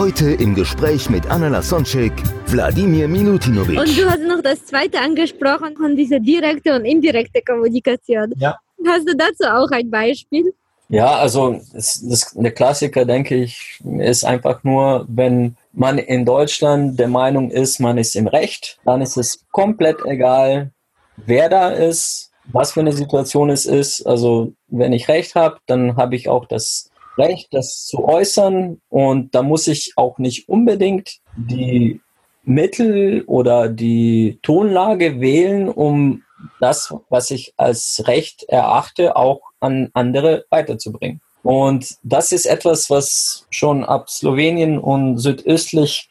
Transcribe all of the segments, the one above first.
Heute im Gespräch mit Anna Lasonczek, Wladimir Milutinovic. Und du hast noch das zweite angesprochen von dieser direkte und indirekte Kommunikation. Ja. Hast du dazu auch ein Beispiel? Ja, also das, das, der Klassiker, denke ich, ist einfach nur, wenn man in Deutschland der Meinung ist, man ist im Recht, dann ist es komplett egal, wer da ist, was für eine Situation es ist. Also wenn ich Recht habe, dann habe ich auch das Recht, das zu äußern und da muss ich auch nicht unbedingt die Mittel oder die Tonlage wählen, um das, was ich als Recht erachte, auch an andere weiterzubringen. Und das ist etwas, was schon ab Slowenien und südöstlich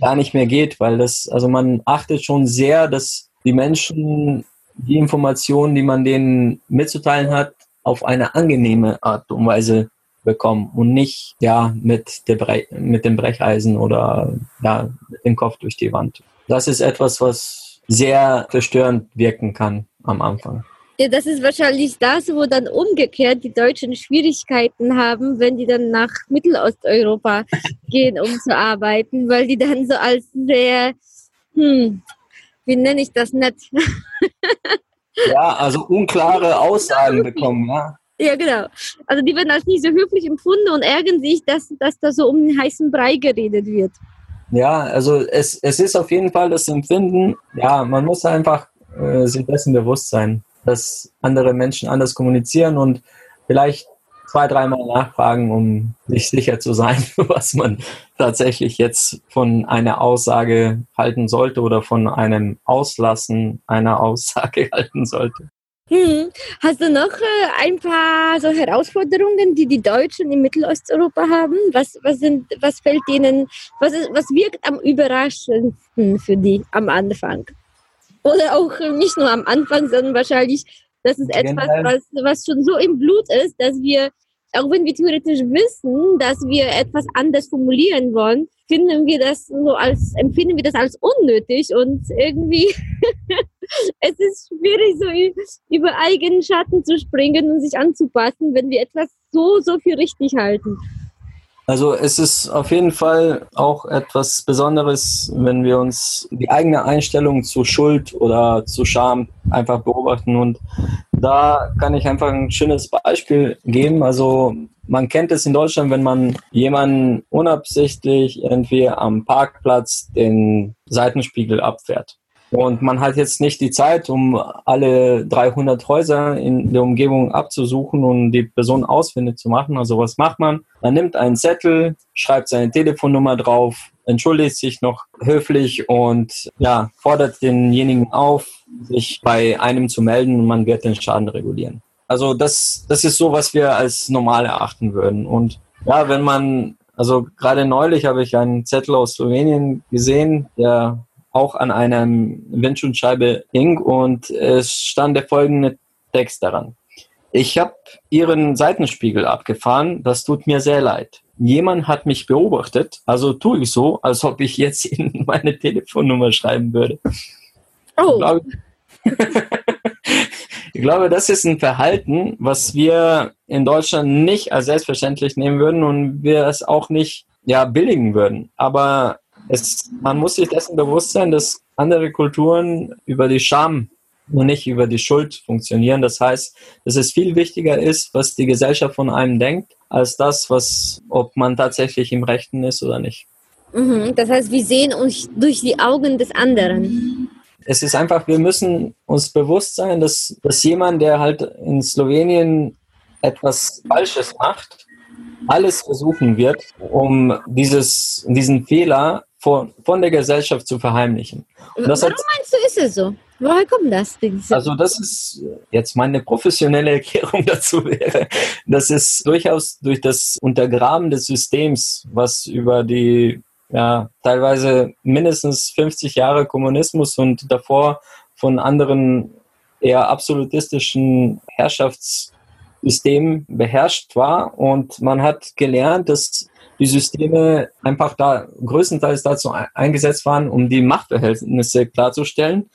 gar nicht mehr geht, weil das, also man achtet schon sehr, dass die Menschen die Informationen, die man denen mitzuteilen hat, auf eine angenehme Art und Weise bekommen und nicht ja mit, der Bre mit dem Brecheisen oder ja mit dem Kopf durch die Wand. Das ist etwas, was sehr verstörend wirken kann am Anfang. Ja, das ist wahrscheinlich das, wo dann umgekehrt die Deutschen Schwierigkeiten haben, wenn die dann nach Mittelosteuropa gehen, um zu arbeiten, weil die dann so als sehr, hm, wie nenne ich das nett? ja, also unklare Aussagen bekommen, ja. Ja, genau. Also die werden als nicht so höflich empfunden und ärgern sich, dass, dass da so um den heißen Brei geredet wird. Ja, also es, es ist auf jeden Fall das Empfinden, ja, man muss einfach äh, sich dessen bewusst sein, dass andere Menschen anders kommunizieren und vielleicht zwei, dreimal nachfragen, um sich sicher zu sein, was man tatsächlich jetzt von einer Aussage halten sollte oder von einem Auslassen einer Aussage halten sollte. Hm. Hast du noch äh, ein paar so Herausforderungen, die die Deutschen in Mittelosteuropa haben? Was, was, sind, was fällt denen, was, ist, was wirkt am überraschendsten für die am Anfang? Oder auch nicht nur am Anfang, sondern wahrscheinlich, das ist etwas, was, was schon so im Blut ist, dass wir, auch wenn wir theoretisch wissen, dass wir etwas anders formulieren wollen, finden wir das so als, empfinden wir das als unnötig und irgendwie es ist schwierig, so über eigenen Schatten zu springen und sich anzupassen, wenn wir etwas so, so viel richtig halten. Also es ist auf jeden Fall auch etwas Besonderes, wenn wir uns die eigene Einstellung zu Schuld oder zu Scham einfach beobachten. Und da kann ich einfach ein schönes Beispiel geben. Also man kennt es in Deutschland, wenn man jemanden unabsichtlich irgendwie am Parkplatz den Seitenspiegel abfährt. Und man hat jetzt nicht die Zeit, um alle 300 Häuser in der Umgebung abzusuchen und die Person ausfindig zu machen. Also was macht man? Man nimmt einen Zettel, schreibt seine Telefonnummer drauf, entschuldigt sich noch höflich und ja, fordert denjenigen auf, sich bei einem zu melden und man wird den Schaden regulieren. Also das, das ist so, was wir als normal erachten würden. Und ja, wenn man, also gerade neulich habe ich einen Zettel aus Slowenien gesehen, der auch an einer Windschutzscheibe hing und es stand der folgende Text daran. Ich habe Ihren Seitenspiegel abgefahren, das tut mir sehr leid. Jemand hat mich beobachtet, also tue ich so, als ob ich jetzt Ihnen meine Telefonnummer schreiben würde. Oh. Ich glaube, ich glaube, das ist ein Verhalten, was wir in Deutschland nicht als selbstverständlich nehmen würden und wir es auch nicht ja, billigen würden. Aber es, man muss sich dessen bewusst sein, dass andere Kulturen über die Scham und nicht über die Schuld funktionieren. Das heißt, dass es viel wichtiger ist, was die Gesellschaft von einem denkt, als das, was, ob man tatsächlich im Rechten ist oder nicht. Mhm, das heißt, wir sehen uns durch die Augen des anderen. Es ist einfach, wir müssen uns bewusst sein, dass, dass jemand, der halt in Slowenien etwas Falsches macht, alles versuchen wird, um dieses, diesen Fehler von, von der Gesellschaft zu verheimlichen. Warum meinst du, ist es so? Woher kommt das? Diese Also das ist jetzt meine professionelle Erklärung dazu wäre, dass es durchaus durch das Untergraben des Systems, was über die ja, teilweise mindestens 50 Jahre Kommunismus und davor von anderen eher absolutistischen Herrschaftssystemen beherrscht war. Und man hat gelernt, dass die Systeme einfach da größtenteils dazu eingesetzt waren, um die Machtverhältnisse klarzustellen.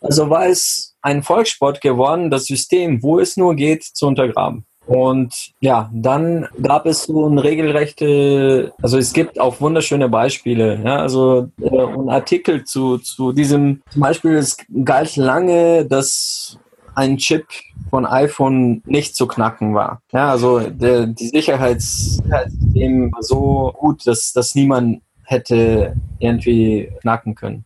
Also war es ein Volkssport geworden, das System, wo es nur geht, zu untergraben. Und ja, dann gab es so ein regelrechte, also es gibt auch wunderschöne Beispiele. Ja, also äh, ein Artikel zu, zu diesem, zum Beispiel, es galt lange, dass ein Chip von iPhone nicht zu knacken war. Ja, also der, die Sicherheits Sicherheitssystem war so gut, dass, dass niemand hätte irgendwie knacken können.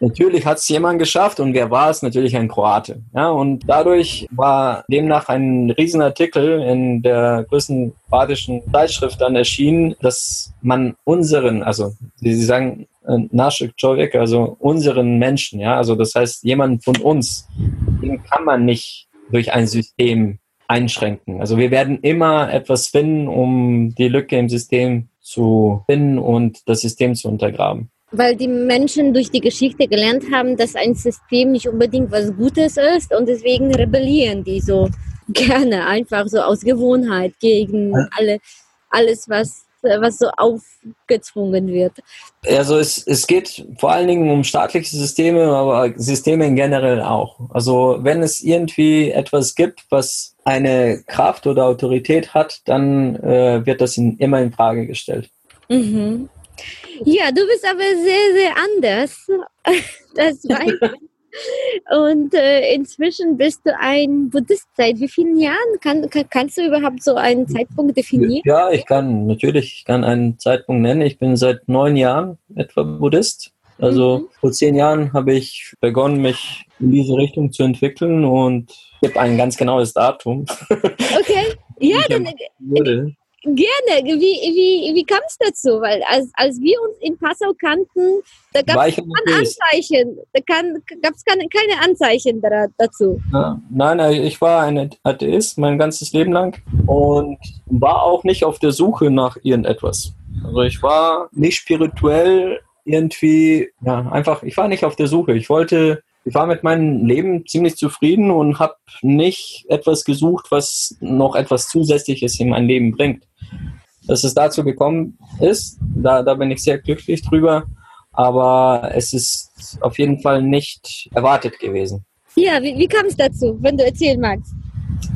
Natürlich hat es jemand geschafft und wer war es? Natürlich ein Kroate. Ja, und dadurch war demnach ein Riesenartikel in der größten badischen Zeitschrift dann erschienen, dass man unseren, also Sie sagen äh, Naschek Człowiek, also unseren Menschen, ja, also das heißt jemand von uns, den kann man nicht durch ein System einschränken. Also wir werden immer etwas finden, um die Lücke im System zu finden und das System zu untergraben weil die Menschen durch die Geschichte gelernt haben, dass ein System nicht unbedingt was Gutes ist und deswegen rebellieren die so gerne, einfach so aus Gewohnheit gegen alle, alles, was, was so aufgezwungen wird. Also es, es geht vor allen Dingen um staatliche Systeme, aber Systeme in generell auch. Also wenn es irgendwie etwas gibt, was eine Kraft oder Autorität hat, dann äh, wird das in, immer in Frage gestellt. Mhm. Ja, du bist aber sehr, sehr anders. Das weiß ich. Und äh, inzwischen bist du ein Buddhist. Seit wie vielen Jahren? Kann, kann, kannst du überhaupt so einen Zeitpunkt definieren? Ja, ich kann natürlich, ich kann einen Zeitpunkt nennen. Ich bin seit neun Jahren etwa Buddhist. Also mhm. vor zehn Jahren habe ich begonnen, mich in diese Richtung zu entwickeln und ich habe ein ganz genaues Datum. Okay, ja, dann Gerne. Wie, wie, wie kam es dazu? Weil als, als wir uns in Passau kannten, da gab es keine Anzeichen. Da gab es keine, keine Anzeichen da, dazu. Ja, nein, ich war ein Atheist mein ganzes Leben lang und war auch nicht auf der Suche nach irgendetwas. Also ich war nicht spirituell irgendwie, ja, einfach, ich war nicht auf der Suche. Ich wollte ich war mit meinem Leben ziemlich zufrieden und habe nicht etwas gesucht, was noch etwas Zusätzliches in mein Leben bringt. Dass es dazu gekommen ist, da, da bin ich sehr glücklich drüber, aber es ist auf jeden Fall nicht erwartet gewesen. Ja, wie, wie kam es dazu, wenn du erzählen magst?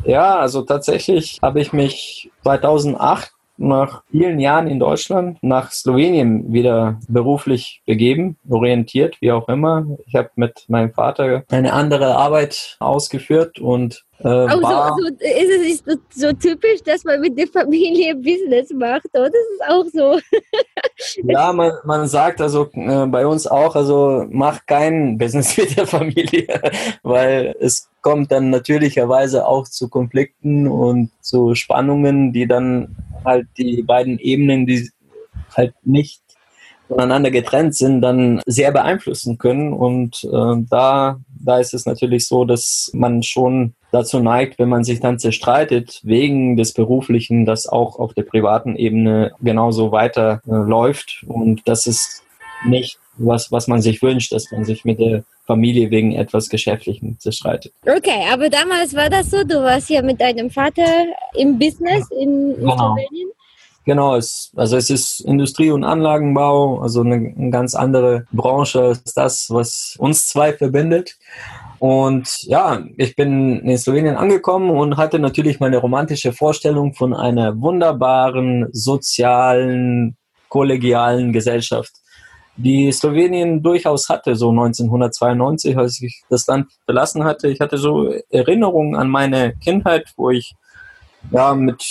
Ja, also tatsächlich habe ich mich 2008 nach vielen Jahren in Deutschland nach Slowenien wieder beruflich begeben, orientiert, wie auch immer. Ich habe mit meinem Vater eine andere Arbeit ausgeführt und äh, oh, so, so, ist es so, typisch, dass man mit der Familie Business macht, oder? Das ist auch so. ja, man, man sagt also äh, bei uns auch, also mach kein Business mit der Familie, weil es kommt dann natürlicherweise auch zu Konflikten und zu Spannungen, die dann halt die beiden Ebenen, die halt nicht voneinander getrennt sind, dann sehr beeinflussen können. Und äh, da, da ist es natürlich so, dass man schon dazu neigt, wenn man sich dann zerstreitet, wegen des Beruflichen, dass auch auf der privaten Ebene genauso weiter äh, läuft. Und das ist nicht was, was man sich wünscht, dass man sich mit der Familie wegen etwas Geschäftlichem zerstreitet. Okay, aber damals war das so, du warst ja mit deinem Vater im Business in, genau. Slowenien. Genau, es, also es ist Industrie- und Anlagenbau, also eine, eine ganz andere Branche als das, was uns zwei verbindet. Und ja, ich bin in Slowenien angekommen und hatte natürlich meine romantische Vorstellung von einer wunderbaren, sozialen, kollegialen Gesellschaft die Slowenien durchaus hatte, so 1992, als ich das Land verlassen hatte. Ich hatte so Erinnerungen an meine Kindheit, wo ich ja mit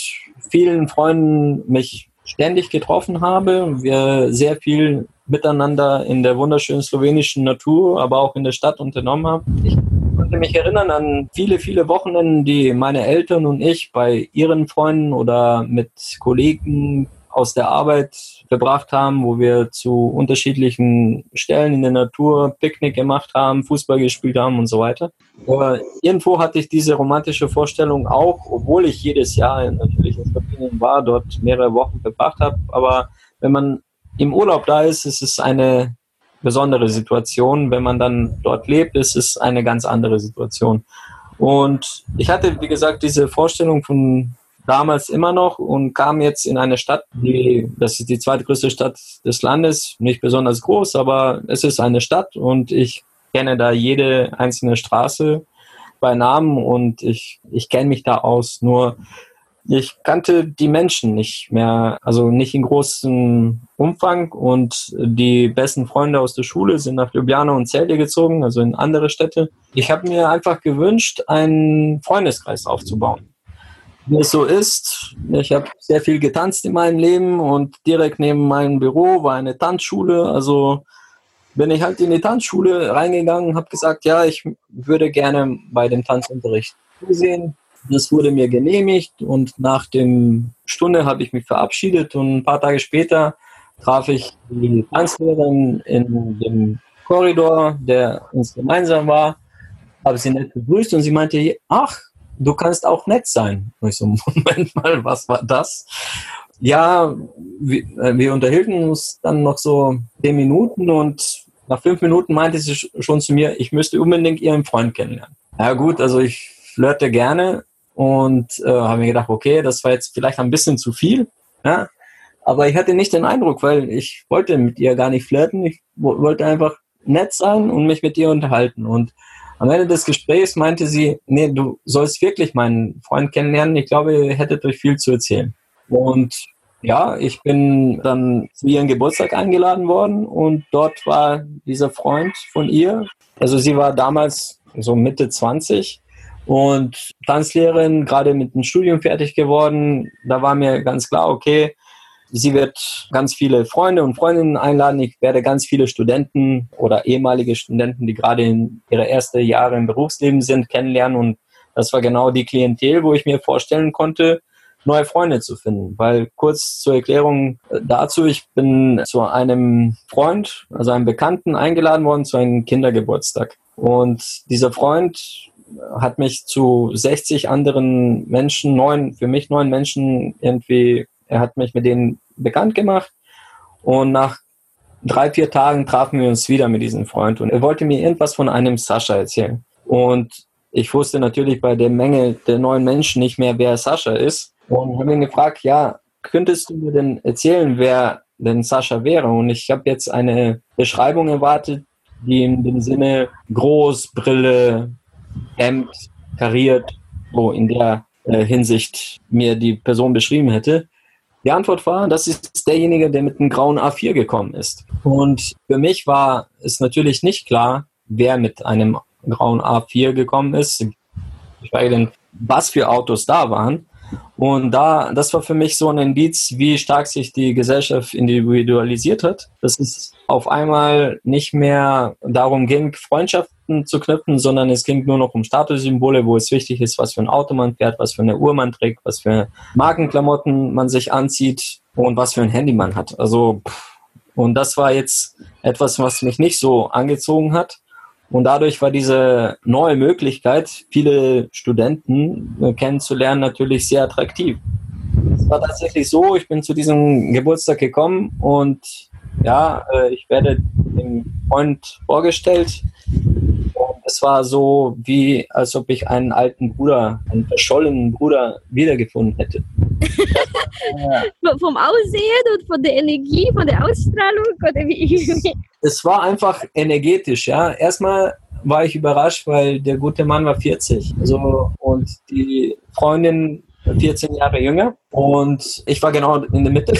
vielen Freunden mich ständig getroffen habe. Wir sehr viel miteinander in der wunderschönen slowenischen Natur, aber auch in der Stadt unternommen haben. Ich konnte mich erinnern an viele, viele Wochenenden, die meine Eltern und ich bei ihren Freunden oder mit Kollegen aus der Arbeit verbracht haben, wo wir zu unterschiedlichen Stellen in der Natur Picknick gemacht haben, Fußball gespielt haben und so weiter. Aber irgendwo hatte ich diese romantische Vorstellung auch, obwohl ich jedes Jahr natürlich in Sardinien war, dort mehrere Wochen verbracht habe. Aber wenn man im Urlaub da ist, ist es eine besondere Situation. Wenn man dann dort lebt, ist es eine ganz andere Situation. Und ich hatte, wie gesagt, diese Vorstellung von damals immer noch und kam jetzt in eine Stadt, die, das ist die zweitgrößte Stadt des Landes, nicht besonders groß, aber es ist eine Stadt und ich kenne da jede einzelne Straße bei Namen und ich, ich kenne mich da aus. Nur ich kannte die Menschen nicht mehr, also nicht in großem Umfang und die besten Freunde aus der Schule sind nach Ljubljana und Celje gezogen, also in andere Städte. Ich habe mir einfach gewünscht, einen Freundeskreis aufzubauen. Wie es so ist, ich habe sehr viel getanzt in meinem Leben und direkt neben meinem Büro war eine Tanzschule, also bin ich halt in die Tanzschule reingegangen, habe gesagt, ja, ich würde gerne bei dem Tanzunterricht zusehen, das wurde mir genehmigt und nach dem Stunde habe ich mich verabschiedet und ein paar Tage später traf ich die Tanzlehrerin in dem Korridor, der uns gemeinsam war, habe sie nett begrüßt und sie meinte, ach, du kannst auch nett sein. Und ich so, Moment mal, was war das? Ja, wir, äh, wir unterhielten uns dann noch so zehn Minuten und nach fünf Minuten meinte sie schon zu mir, ich müsste unbedingt ihren Freund kennenlernen. Ja gut, also ich flirte gerne, und äh, habe mir gedacht, okay, das war jetzt vielleicht ein bisschen zu viel. Ja? Aber ich hatte nicht den Eindruck, weil ich wollte mit ihr gar nicht flirten. Ich wollte einfach nett sein und mich mit ihr unterhalten. Und am Ende des Gesprächs meinte sie, nee, du sollst wirklich meinen Freund kennenlernen. Ich glaube, ihr hättet euch viel zu erzählen. Und ja, ich bin dann zu ihrem Geburtstag eingeladen worden und dort war dieser Freund von ihr. Also sie war damals so Mitte 20 und Tanzlehrerin, gerade mit dem Studium fertig geworden, da war mir ganz klar, okay, sie wird ganz viele Freunde und Freundinnen einladen. Ich werde ganz viele Studenten oder ehemalige Studenten, die gerade in ihre ersten Jahre im Berufsleben sind, kennenlernen. Und das war genau die Klientel, wo ich mir vorstellen konnte, neue Freunde zu finden. Weil kurz zur Erklärung dazu, ich bin zu einem Freund, also einem Bekannten eingeladen worden zu einem Kindergeburtstag. Und dieser Freund hat mich zu 60 anderen Menschen, neun, für mich neun Menschen irgendwie, er hat mich mit denen bekannt gemacht und nach drei, vier Tagen trafen wir uns wieder mit diesem Freund und er wollte mir irgendwas von einem Sascha erzählen. Und ich wusste natürlich bei der Menge der neuen Menschen nicht mehr, wer Sascha ist und habe ihn gefragt, ja, könntest du mir denn erzählen, wer denn Sascha wäre? Und ich habe jetzt eine Beschreibung erwartet, die in dem Sinne groß, Brille, Hemd, kariert, so in der äh, Hinsicht mir die Person beschrieben hätte. Die Antwort war, das ist derjenige, der mit einem grauen A4 gekommen ist. Und für mich war es natürlich nicht klar, wer mit einem grauen A4 gekommen ist, Ich weiß nicht, was für Autos da waren. Und da, das war für mich so ein Indiz, wie stark sich die Gesellschaft individualisiert hat. Dass es auf einmal nicht mehr darum ging, Freundschaften zu knüpfen, sondern es ging nur noch um Statussymbole, wo es wichtig ist, was für ein Auto man fährt, was für eine Uhr man trägt, was für Markenklamotten man sich anzieht und was für ein Handy man hat. Also, und das war jetzt etwas, was mich nicht so angezogen hat. Und dadurch war diese neue Möglichkeit, viele Studenten äh, kennenzulernen, natürlich sehr attraktiv. Es war tatsächlich so, ich bin zu diesem Geburtstag gekommen und ja, äh, ich werde dem Freund vorgestellt. Es war so, wie als ob ich einen alten Bruder, einen verschollenen Bruder wiedergefunden hätte. Vom Aussehen und von der Energie, von der Ausstrahlung oder wie? Es war einfach energetisch, ja. Erstmal war ich überrascht, weil der gute Mann war 40. Also, und die Freundin 14 Jahre jünger. Und ich war genau in der Mitte.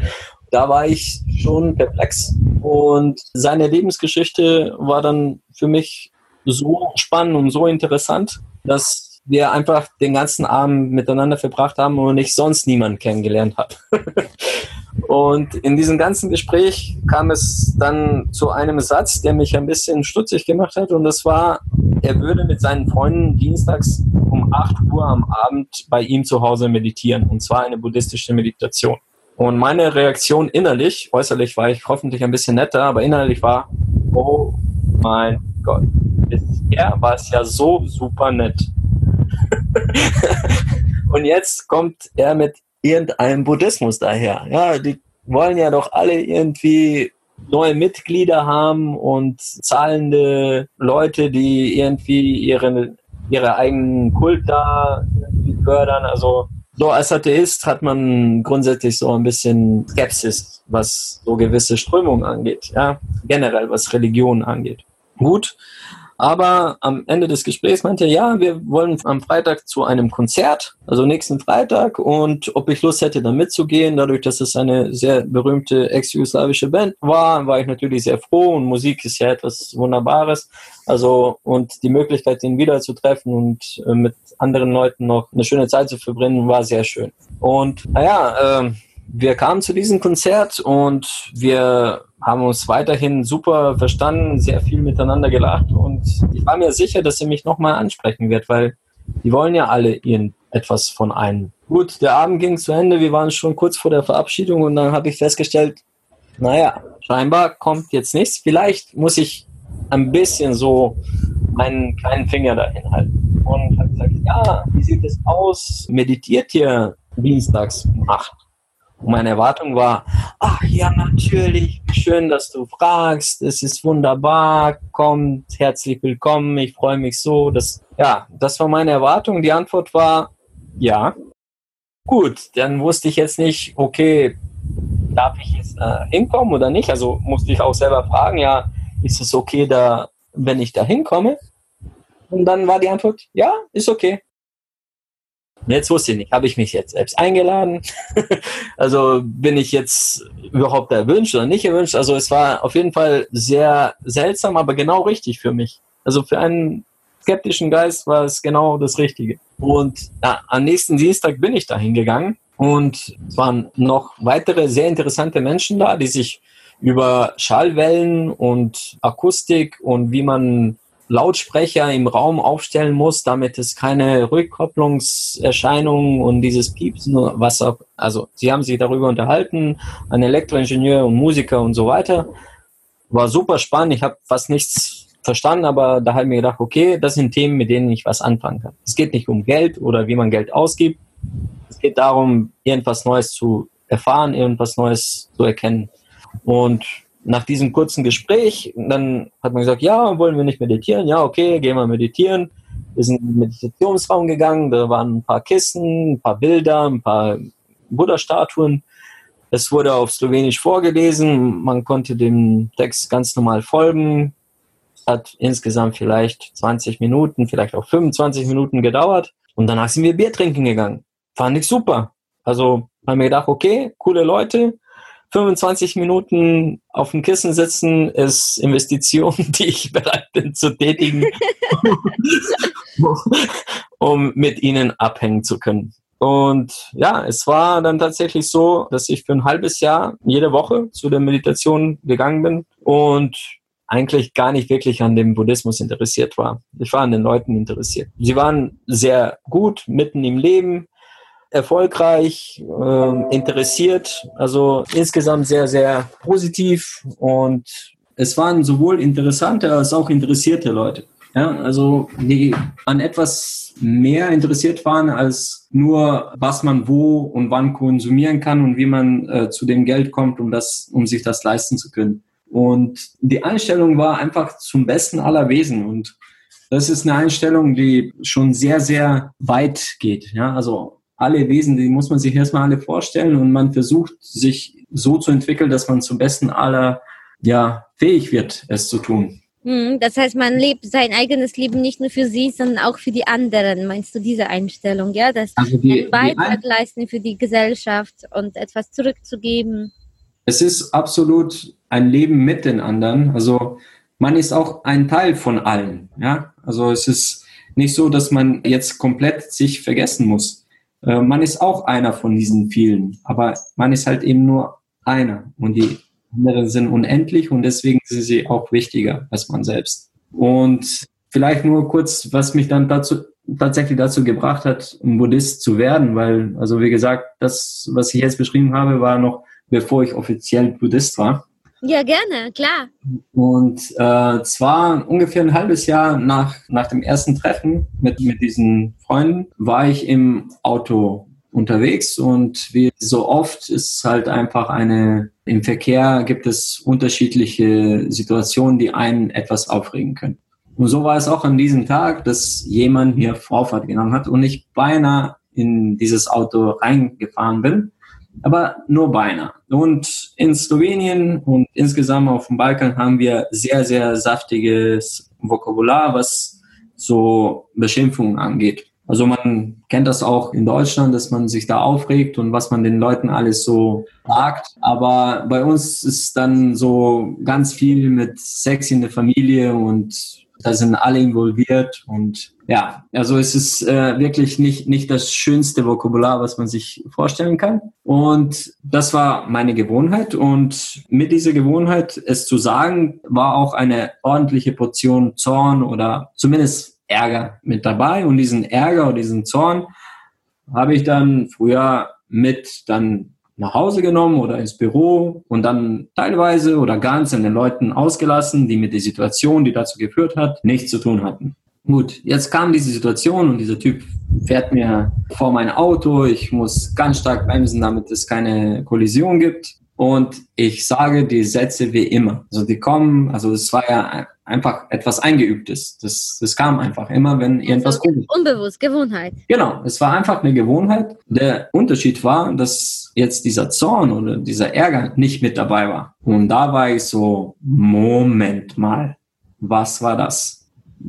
da war ich schon perplex. Und seine Lebensgeschichte war dann für mich so spannend und so interessant, dass wir einfach den ganzen Abend miteinander verbracht haben und ich sonst niemanden kennengelernt habe. und in diesem ganzen Gespräch kam es dann zu einem Satz, der mich ein bisschen stutzig gemacht hat und das war, er würde mit seinen Freunden dienstags um 8 Uhr am Abend bei ihm zu Hause meditieren und zwar eine buddhistische Meditation. Und meine Reaktion innerlich, äußerlich war ich hoffentlich ein bisschen netter, aber innerlich war, oh mein Gott, bisher war es ja so super nett. Und jetzt kommt er mit irgendeinem Buddhismus daher. Ja, die wollen ja doch alle irgendwie neue Mitglieder haben und zahlende Leute, die irgendwie ihre, ihre eigenen Kult da fördern. Also so als Atheist hat man grundsätzlich so ein bisschen Skepsis, was so gewisse Strömungen angeht, ja, generell was Religion angeht. Gut, aber am Ende des Gesprächs meinte er, ja, wir wollen am Freitag zu einem Konzert, also nächsten Freitag, und ob ich Lust hätte, da mitzugehen. Dadurch, dass es eine sehr berühmte ex-jugoslawische Band war, war ich natürlich sehr froh und Musik ist ja etwas Wunderbares. Also, und die Möglichkeit, ihn wiederzutreffen und äh, mit anderen Leuten noch eine schöne Zeit zu verbringen, war sehr schön. Und naja, äh, wir kamen zu diesem Konzert und wir haben uns weiterhin super verstanden, sehr viel miteinander gelacht und ich war mir sicher, dass er mich nochmal ansprechen wird, weil die wollen ja alle irgendetwas von einem. Gut, der Abend ging zu Ende, wir waren schon kurz vor der Verabschiedung und dann habe ich festgestellt, naja, scheinbar kommt jetzt nichts. Vielleicht muss ich ein bisschen so meinen kleinen Finger dahin halten. Und habe gesagt, ja, wie sieht es aus? Meditiert ihr dienstags um 8? Und meine Erwartung war, ach ja, natürlich, schön, dass du fragst, es ist wunderbar, kommt, herzlich willkommen, ich freue mich so. Das, ja, das war meine Erwartung. Die Antwort war, ja. Gut, dann wusste ich jetzt nicht, okay, darf ich jetzt äh, hinkommen oder nicht? Also musste ich auch selber fragen, ja, ist es okay, da, wenn ich da hinkomme? Und dann war die Antwort, ja, ist okay. Und jetzt wusste ich nicht, habe ich mich jetzt selbst eingeladen? also bin ich jetzt überhaupt erwünscht oder nicht erwünscht? Also es war auf jeden Fall sehr seltsam, aber genau richtig für mich. Also für einen skeptischen Geist war es genau das Richtige. Und ja, am nächsten Dienstag bin ich da hingegangen und es waren noch weitere sehr interessante Menschen da, die sich über Schallwellen und Akustik und wie man Lautsprecher im Raum aufstellen muss, damit es keine Rückkopplungserscheinungen und dieses Piepsen, was auch, also sie haben sich darüber unterhalten, ein Elektroingenieur und Musiker und so weiter. War super spannend, ich habe fast nichts verstanden, aber da habe ich mir gedacht, okay, das sind Themen, mit denen ich was anfangen kann. Es geht nicht um Geld oder wie man Geld ausgibt. Es geht darum, irgendwas Neues zu erfahren, irgendwas Neues zu erkennen. Und nach diesem kurzen Gespräch, dann hat man gesagt, ja, wollen wir nicht meditieren? Ja, okay, gehen wir meditieren. Wir sind in den Meditationsraum gegangen, da waren ein paar Kissen, ein paar Bilder, ein paar Buddha-Statuen. Es wurde auf Slowenisch vorgelesen, man konnte dem Text ganz normal folgen. Es hat insgesamt vielleicht 20 Minuten, vielleicht auch 25 Minuten gedauert. Und danach sind wir Bier trinken gegangen. Fand ich super. Also haben wir gedacht, okay, coole Leute, 25 Minuten auf dem Kissen sitzen ist Investition, die ich bereit bin zu tätigen, um mit ihnen abhängen zu können. Und ja, es war dann tatsächlich so, dass ich für ein halbes Jahr jede Woche zu der Meditation gegangen bin und eigentlich gar nicht wirklich an dem Buddhismus interessiert war. Ich war an den Leuten interessiert. Sie waren sehr gut mitten im Leben, erfolgreich, äh, interessiert, also insgesamt sehr, sehr positiv und es waren sowohl interessante als auch interessierte Leute. Ja, also die an etwas mehr interessiert waren als nur, was man wo und wann konsumieren kann und wie man äh, zu dem Geld kommt, um das, um sich das leisten zu können. Und die Einstellung war einfach zum Besten aller Wesen und das ist eine Einstellung, die schon sehr, sehr weit geht. Ja, also alle Wesen, die muss man sich erstmal alle vorstellen und man versucht sich so zu entwickeln, dass man zum Besten aller ja, fähig wird, es zu tun. Hm, das heißt, man lebt sein eigenes Leben nicht nur für sich, sondern auch für die anderen. Meinst du diese Einstellung, ja? Das also die, einen Beitrag die leisten für die Gesellschaft und etwas zurückzugeben. Es ist absolut ein Leben mit den anderen. Also man ist auch ein Teil von allen. Ja, also es ist nicht so, dass man jetzt komplett sich vergessen muss. Äh, man ist auch einer von diesen vielen, aber man ist halt eben nur einer und die anderen sind unendlich und deswegen sind sie auch wichtiger als man selbst. Und vielleicht nur kurz, was mich dann dazu tatsächlich dazu gebracht hat, ein Buddhist zu werden, weil, also wie gesagt, das, was ich jetzt beschrieben habe, war noch bevor ich offiziell Buddhist war. Ja, gerne, klar. Und äh, zwar ungefähr ein halbes Jahr nach, nach dem ersten Treffen mit, mit diesen Freunden war ich im Auto unterwegs und wie so oft ist halt einfach eine, im Verkehr gibt es unterschiedliche Situationen, die einen etwas aufregen können. Und so war es auch an diesem Tag, dass jemand mir Vorfahrt genommen hat und ich beinahe in dieses Auto reingefahren bin aber nur beinahe. Und in Slowenien und insgesamt auf dem Balkan haben wir sehr, sehr saftiges Vokabular, was so Beschimpfungen angeht. Also man kennt das auch in Deutschland, dass man sich da aufregt und was man den Leuten alles so sagt. Aber bei uns ist dann so ganz viel mit Sex in der Familie und da sind alle involviert und ja, also es ist äh, wirklich nicht, nicht das schönste Vokabular, was man sich vorstellen kann. Und das war meine Gewohnheit. Und mit dieser Gewohnheit, es zu sagen, war auch eine ordentliche Portion Zorn oder zumindest Ärger mit dabei. Und diesen Ärger oder diesen Zorn habe ich dann früher mit dann nach Hause genommen oder ins Büro und dann teilweise oder ganz an den Leuten ausgelassen, die mit der Situation, die dazu geführt hat, nichts zu tun hatten. Gut, jetzt kam diese Situation und dieser Typ fährt mir vor mein Auto. Ich muss ganz stark bremsen, damit es keine Kollision gibt. Und ich sage die Sätze wie immer. Also die kommen, also es war ja einfach etwas Eingeübtes. Das, das kam einfach immer, wenn irgendwas also, Unbewusst, Gewohnheit. Genau, es war einfach eine Gewohnheit. Der Unterschied war, dass jetzt dieser Zorn oder dieser Ärger nicht mit dabei war. Und da war ich so, Moment mal, was war das?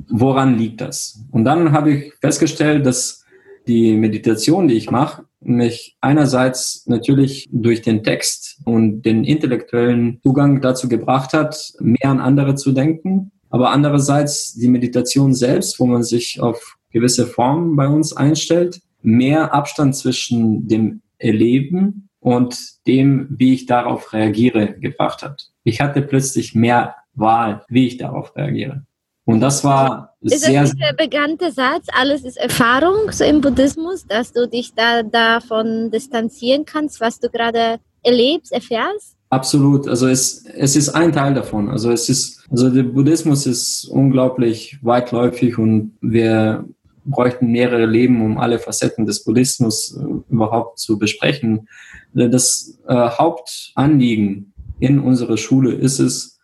Woran liegt das? Und dann habe ich festgestellt, dass die Meditation, die ich mache, mich einerseits natürlich durch den Text und den intellektuellen Zugang dazu gebracht hat, mehr an andere zu denken, aber andererseits die Meditation selbst, wo man sich auf gewisse Formen bei uns einstellt, mehr Abstand zwischen dem Erleben und dem, wie ich darauf reagiere, gebracht hat. Ich hatte plötzlich mehr Wahl, wie ich darauf reagiere. Und das war ist sehr. Ist der bekannte Satz, alles ist Erfahrung, so im Buddhismus, dass du dich da davon distanzieren kannst, was du gerade erlebst, erfährst? Absolut. Also es, es ist ein Teil davon. Also es ist, also der Buddhismus ist unglaublich weitläufig und wir bräuchten mehrere Leben, um alle Facetten des Buddhismus äh, überhaupt zu besprechen. Das äh, Hauptanliegen in unserer Schule ist es,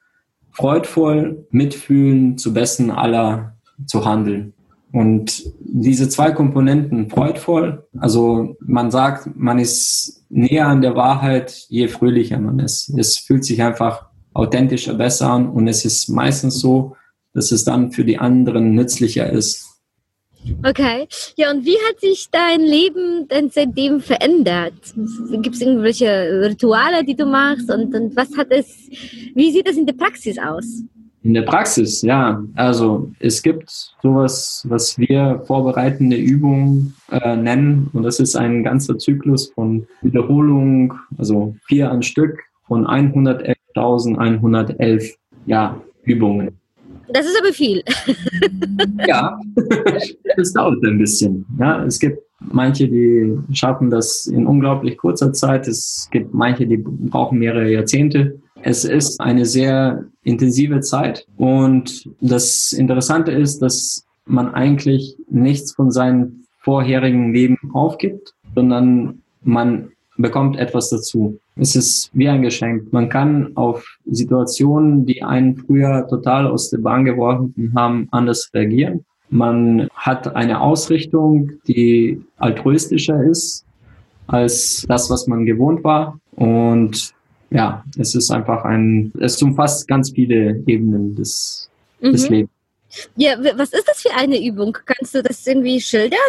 freudvoll, mitfühlen, zu Besten aller zu handeln. Und diese zwei Komponenten, freudvoll, also man sagt, man ist näher an der Wahrheit, je fröhlicher man ist. Es fühlt sich einfach authentischer, besser an und es ist meistens so, dass es dann für die anderen nützlicher ist, Okay. Ja, und wie hat sich dein Leben denn seitdem verändert? Gibt es irgendwelche Rituale, die du machst? Und, und was hat es, wie sieht das in der Praxis aus? In der Praxis, ja. Also es gibt sowas, was wir vorbereitende Übungen äh, nennen. Und das ist ein ganzer Zyklus von Wiederholung, also vier an Stück von 111.111 ja, Übungen. Das ist aber viel. ja, das dauert ein bisschen. Ja, es gibt manche, die schaffen das in unglaublich kurzer Zeit. Es gibt manche, die brauchen mehrere Jahrzehnte. Es ist eine sehr intensive Zeit und das Interessante ist, dass man eigentlich nichts von seinem vorherigen Leben aufgibt, sondern man bekommt etwas dazu. Es ist wie ein Geschenk. Man kann auf Situationen, die einen früher total aus der Bahn geworfen haben, anders reagieren. Man hat eine Ausrichtung, die altruistischer ist als das, was man gewohnt war. Und ja, es ist einfach ein, es umfasst ganz viele Ebenen des, mhm. des Lebens. Ja, was ist das für eine Übung? Kannst du das irgendwie schildern?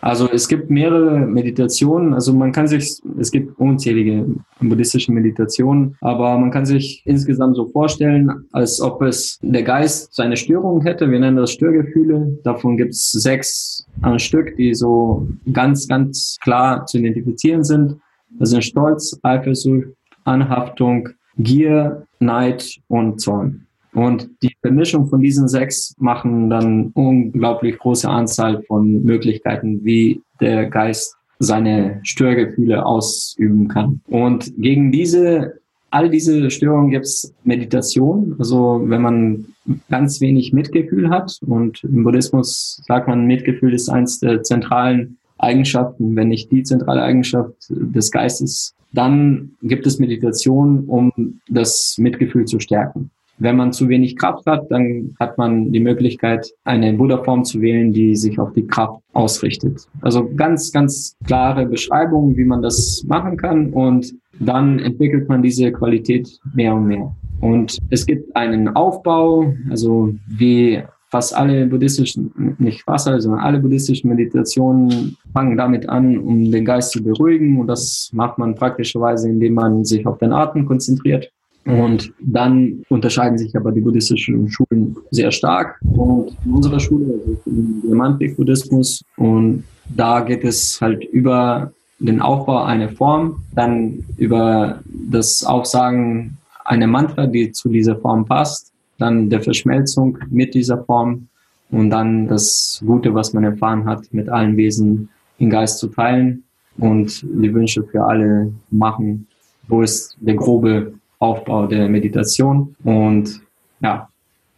Also es gibt mehrere Meditationen, also man kann sich, es gibt unzählige buddhistische Meditationen, aber man kann sich insgesamt so vorstellen, als ob es der Geist seine Störungen hätte. Wir nennen das Störgefühle. Davon gibt es sechs am Stück, die so ganz, ganz klar zu identifizieren sind. Das sind Stolz, Eifersucht, Anhaftung, Gier, Neid und Zorn. Und die Vermischung von diesen sechs machen dann unglaublich große Anzahl von Möglichkeiten, wie der Geist seine Störgefühle ausüben kann. Und gegen diese all diese Störungen gibt es Meditation. Also wenn man ganz wenig Mitgefühl hat und im Buddhismus sagt man, Mitgefühl ist eins der zentralen Eigenschaften, wenn nicht die zentrale Eigenschaft des Geistes, dann gibt es Meditation, um das Mitgefühl zu stärken. Wenn man zu wenig Kraft hat, dann hat man die Möglichkeit, eine Buddha-Form zu wählen, die sich auf die Kraft ausrichtet. Also ganz, ganz klare Beschreibungen, wie man das machen kann und dann entwickelt man diese Qualität mehr und mehr. Und es gibt einen Aufbau, also wie fast alle buddhistischen, nicht fast alle, sondern alle buddhistischen Meditationen fangen damit an, um den Geist zu beruhigen. Und das macht man praktischerweise, indem man sich auf den Atem konzentriert. Und dann unterscheiden sich aber die buddhistischen Schulen sehr stark. Und in unserer Schule, also im Diamantik-Buddhismus, und da geht es halt über den Aufbau einer Form, dann über das Aufsagen einer Mantra, die zu dieser Form passt, dann der Verschmelzung mit dieser Form und dann das Gute, was man erfahren hat, mit allen Wesen im Geist zu teilen und die Wünsche für alle machen. Wo ist der grobe Aufbau der Meditation? Und ja,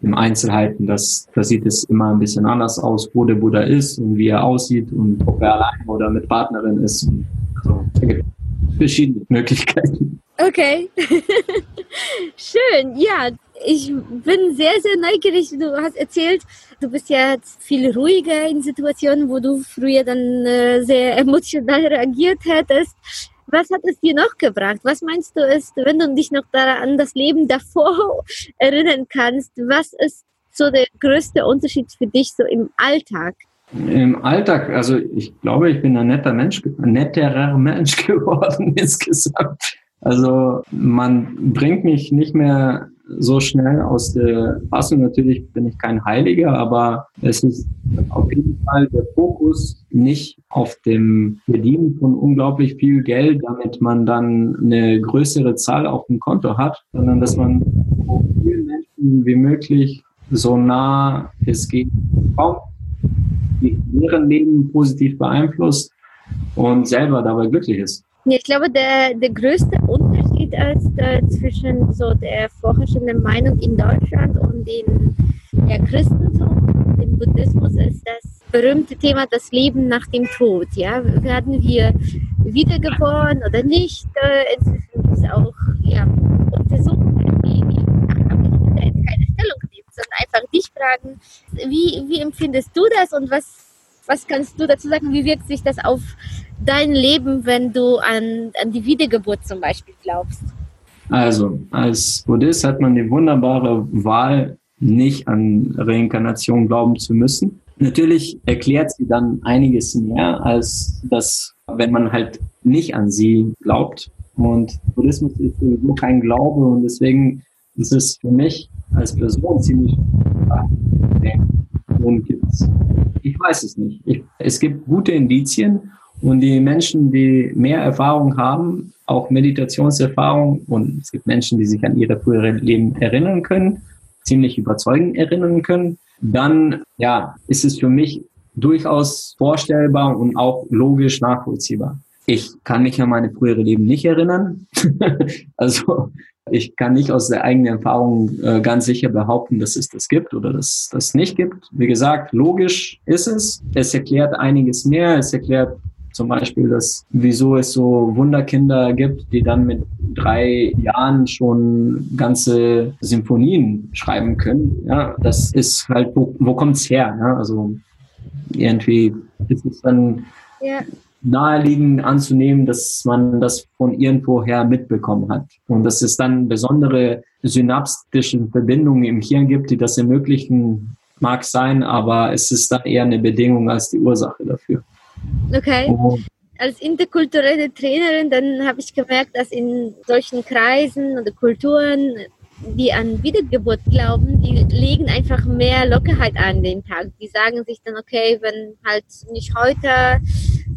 im Einzelheiten, das, da sieht es immer ein bisschen anders aus, wo der Buddha ist und wie er aussieht und ob er allein oder mit Partnerin ist. Also, verschiedene Möglichkeiten. Okay. Schön, ja. Ich bin sehr, sehr neugierig. Du hast erzählt, du bist jetzt viel ruhiger in Situationen, wo du früher dann äh, sehr emotional reagiert hättest. Was hat es dir noch gebracht? Was meinst du ist, wenn du dich noch daran an das Leben davor erinnern kannst, was ist so der größte Unterschied für dich so im Alltag? Im Alltag, also ich glaube, ich bin ein netter Mensch, ein netterer Mensch geworden insgesamt. Also man bringt mich nicht mehr so schnell aus der Fassung. Natürlich bin ich kein Heiliger, aber es ist auf jeden Fall der Fokus nicht auf dem Verdienen von unglaublich viel Geld, damit man dann eine größere Zahl auf dem Konto hat, sondern dass man so vielen Menschen wie möglich so nah es geht kommt, deren Leben positiv beeinflusst und selber dabei glücklich ist. Ich glaube, der, der größte Unterschied als, äh, zwischen so der vorherrschenden Meinung in Deutschland und dem ja, Christentum, dem Buddhismus, ist das berühmte Thema das Leben nach dem Tod. Ja? Werden wir wiedergeboren oder nicht? Äh, inzwischen es auch ja, Untersuchungen, die, die aber ich keine Stellung nehmen, sondern einfach dich fragen, wie, wie empfindest du das und was, was kannst du dazu sagen? Wie wirkt sich das auf dein Leben, wenn du an, an die Wiedergeburt zum Beispiel glaubst? Also, als Buddhist hat man die wunderbare Wahl, nicht an Reinkarnation glauben zu müssen. Natürlich erklärt sie dann einiges mehr, als das, wenn man halt nicht an sie glaubt. Und Buddhismus ist sowieso kein Glaube und deswegen ist es für mich als Person ziemlich gibt's. Ich weiß es nicht. Ich, es gibt gute Indizien und die Menschen, die mehr Erfahrung haben, auch Meditationserfahrung, und es gibt Menschen, die sich an ihre früheren Leben erinnern können, ziemlich überzeugend erinnern können, dann ja, ist es für mich durchaus vorstellbar und auch logisch nachvollziehbar. Ich kann mich an meine frühere Leben nicht erinnern. also ich kann nicht aus der eigenen Erfahrung äh, ganz sicher behaupten, dass es das gibt oder dass das nicht gibt. Wie gesagt, logisch ist es. Es erklärt einiges mehr. Es erklärt zum Beispiel, dass wieso es so Wunderkinder gibt, die dann mit drei Jahren schon ganze Symphonien schreiben können. Ja, das ist halt, wo, wo kommt's her? Ne? Also irgendwie ist es dann ja. naheliegend anzunehmen, dass man das von irgendwoher mitbekommen hat. Und dass es dann besondere synaptische Verbindungen im Hirn gibt, die das ermöglichen, mag sein, aber es ist dann eher eine Bedingung als die Ursache dafür. Okay. Oh. Als interkulturelle Trainerin, dann habe ich gemerkt, dass in solchen Kreisen oder Kulturen, die an Wiedergeburt glauben, die legen einfach mehr Lockerheit an den Tag. Die sagen sich dann, okay, wenn halt nicht heute,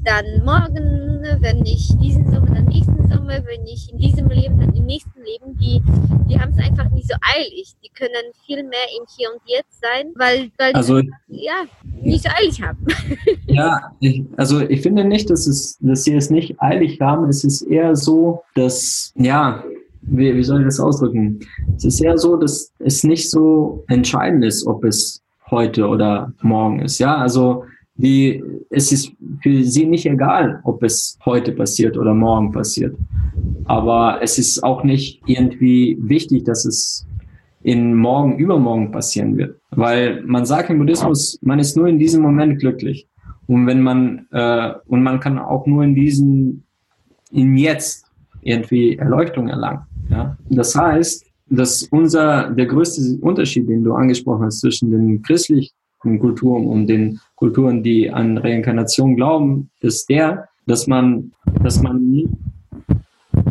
dann morgen, wenn nicht diesen Sommer, dann nächsten Sommer, wenn nicht in diesem Leben, dann im nächsten Leben. Die, die haben es einfach nicht so eilig. Die können viel mehr im Hier und Jetzt sein, weil, weil Also- sie ja, nicht so eilig haben. Ja, ich, also ich finde nicht, dass, es, dass sie es nicht eilig haben. Es ist eher so, dass, ja, wie, wie soll ich das ausdrücken? Es ist eher so, dass es nicht so entscheidend ist, ob es heute oder morgen ist. Ja, also die, es ist für sie nicht egal, ob es heute passiert oder morgen passiert. Aber es ist auch nicht irgendwie wichtig, dass es in morgen, übermorgen passieren wird. Weil man sagt im Buddhismus, man ist nur in diesem Moment glücklich. Und wenn man, äh, und man kann auch nur in diesem, in jetzt irgendwie Erleuchtung erlangen. Ja? Das heißt, dass unser, der größte Unterschied, den du angesprochen hast, zwischen den christlichen Kulturen und den Kulturen, die an Reinkarnation glauben, ist der, dass man, dass man nie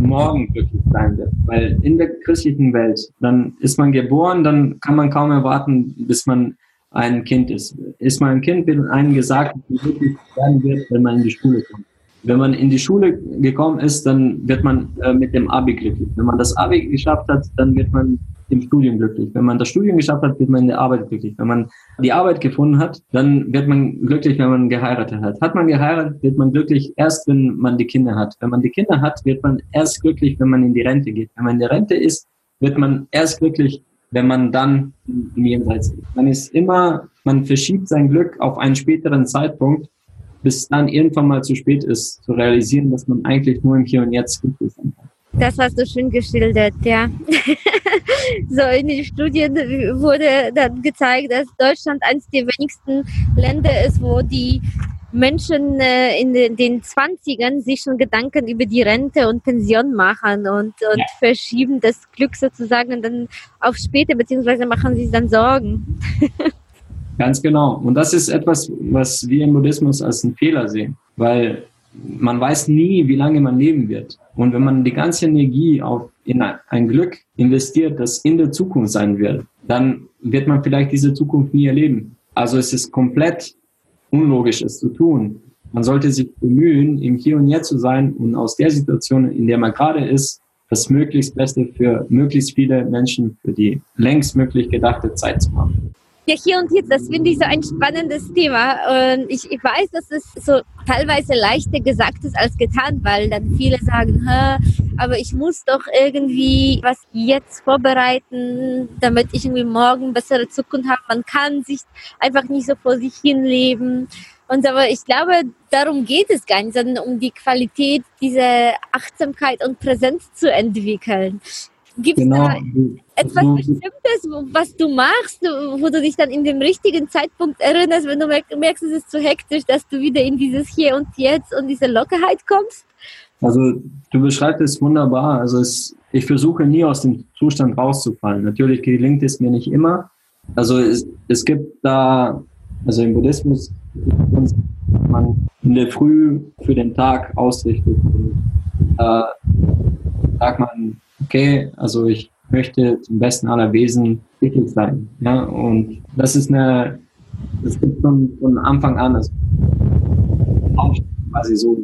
morgen glücklich sein wird. Weil in der christlichen Welt, dann ist man geboren, dann kann man kaum erwarten, bis man ein Kind ist. Ist man ein Kind, wird einem gesagt, wie glücklich werden wird, wenn man in die Schule kommt. Wenn man in die Schule gekommen ist, dann wird man äh, mit dem Abi glücklich. Wenn man das Abi geschafft hat, dann wird man im Studium glücklich. Wenn man das Studium geschafft hat, wird man in der Arbeit glücklich. Wenn man die Arbeit gefunden hat, dann wird man glücklich, wenn man geheiratet hat. Hat man geheiratet, wird man glücklich erst, wenn man die Kinder hat. Wenn man die Kinder hat, wird man erst glücklich, wenn man in die Rente geht. Wenn man in der Rente ist, wird man erst glücklich, wenn man dann im Jenseits ist. Man ist immer, man verschiebt sein Glück auf einen späteren Zeitpunkt, bis dann irgendwann mal zu spät ist, zu realisieren, dass man eigentlich nur im Hier und Jetzt glücklich sein kann. Das hast du schön geschildert, ja. so in den Studien wurde dann gezeigt, dass Deutschland eines der wenigsten Länder ist, wo die Menschen äh, in den, den 20ern sich schon Gedanken über die Rente und Pension machen und, und Ja. verschieben das Glück sozusagen dann auf später, beziehungsweise machen sich dann Sorgen. Ganz genau. Und das ist etwas, was wir im Buddhismus als einen Fehler sehen, weil man weiß nie, wie lange man leben wird. Und wenn man die ganze Energie auf in ein Glück investiert, das in der Zukunft sein wird, dann wird man vielleicht diese Zukunft nie erleben. Also es ist komplett unlogisch, es zu tun. Man sollte sich bemühen, im Hier und Jetzt zu sein und aus der Situation, in der man gerade ist, das möglichst Beste für möglichst viele Menschen für die längst möglich gedachte Zeit zu machen. Ja, hier und jetzt, das finde ich so ein spannendes Thema. Und ich, ich weiß, dass es so teilweise leichter gesagt ist als getan, weil dann viele sagen, Hä, aber ich muss doch irgendwie was jetzt vorbereiten, damit ich irgendwie morgen bessere Zukunft habe. Man kann sich einfach nicht so vor sich hin leben. Und aber ich glaube, darum geht es gar nicht, sondern um die Qualität dieser Achtsamkeit und Präsenz zu entwickeln. Gibt es Genau. da etwas Du- Bestimmtes, was du machst, wo du dich dann in dem richtigen Zeitpunkt erinnerst, wenn du merk- merkst, es ist zu hektisch, dass du wieder in dieses Hier und Jetzt und diese Lockerheit kommst? Also du beschreibst es wunderbar. Also es, ich versuche nie aus dem Zustand rauszufallen. Natürlich gelingt es mir nicht immer. Also es, es gibt da, also im Buddhismus, man in der Früh für den Tag ausrichtet. Und, äh, sagt man, okay, also ich möchte zum besten aller Wesen glücklich sein. Ja, und das ist eine, das gibt von, von Anfang an, also quasi so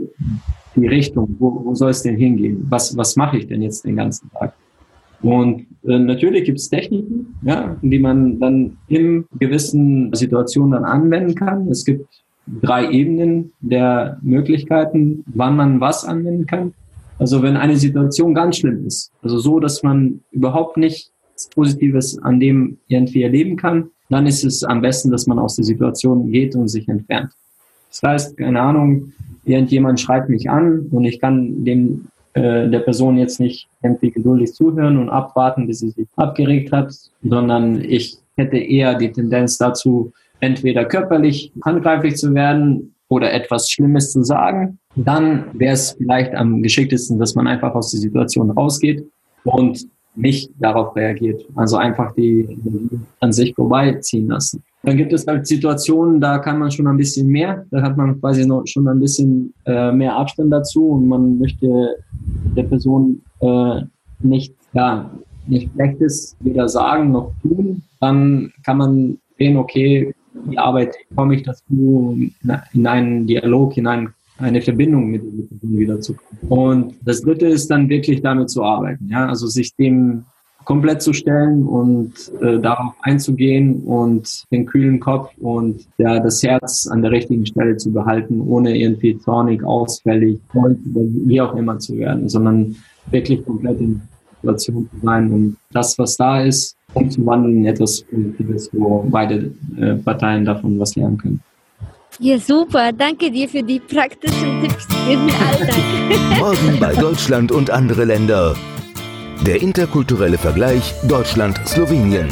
die Richtung, wo, wo soll es denn hingehen? Was, was mache ich denn jetzt den ganzen Tag? Und äh, natürlich gibt es Techniken, ja, die man dann in gewissen Situationen dann anwenden kann. Es gibt drei Ebenen der Möglichkeiten, wann man was anwenden kann. Also wenn eine Situation ganz schlimm ist, also so, dass man überhaupt nichts Positives an dem irgendwie erleben kann, dann ist es am besten, dass man aus der Situation geht und sich entfernt. Das heißt, keine Ahnung, irgendjemand schreibt mich an und ich kann dem äh, der Person jetzt nicht irgendwie geduldig zuhören und abwarten, bis sie sich abgeregt hat, sondern ich hätte eher die Tendenz dazu, entweder körperlich handgreiflich zu werden oder etwas Schlimmes zu sagen. Dann wäre es vielleicht am geschicktesten, dass man einfach aus der Situation rausgeht und nicht darauf reagiert. Also einfach die an sich vorbeiziehen lassen. Dann gibt es halt Situationen, da kann man schon ein bisschen mehr, da hat man quasi noch schon ein bisschen äh, mehr Abstand dazu und man möchte der Person äh, nicht, ja, nicht Schlechtes weder sagen noch tun. Dann kann man sehen, okay, die Arbeit komme ich dazu, in einen Dialog, hinein eine Verbindung mit der Person wiederzukommen. Und das dritte ist dann wirklich damit zu arbeiten, ja, also sich dem komplett zu stellen und äh, darauf einzugehen und den kühlen Kopf und ja, das Herz an der richtigen Stelle zu behalten, ohne irgendwie zornig, ausfällig, wie auch immer zu werden, sondern wirklich komplett in Situation zu sein und das, was da ist, umzuwandeln in etwas Positives, wo beide äh, Parteien davon was lernen können. Ja, super. Danke dir für die praktischen Tipps für den Alltag. Morgen bei Deutschland und andere Länder. Der interkulturelle Vergleich Deutschland-Slowenien.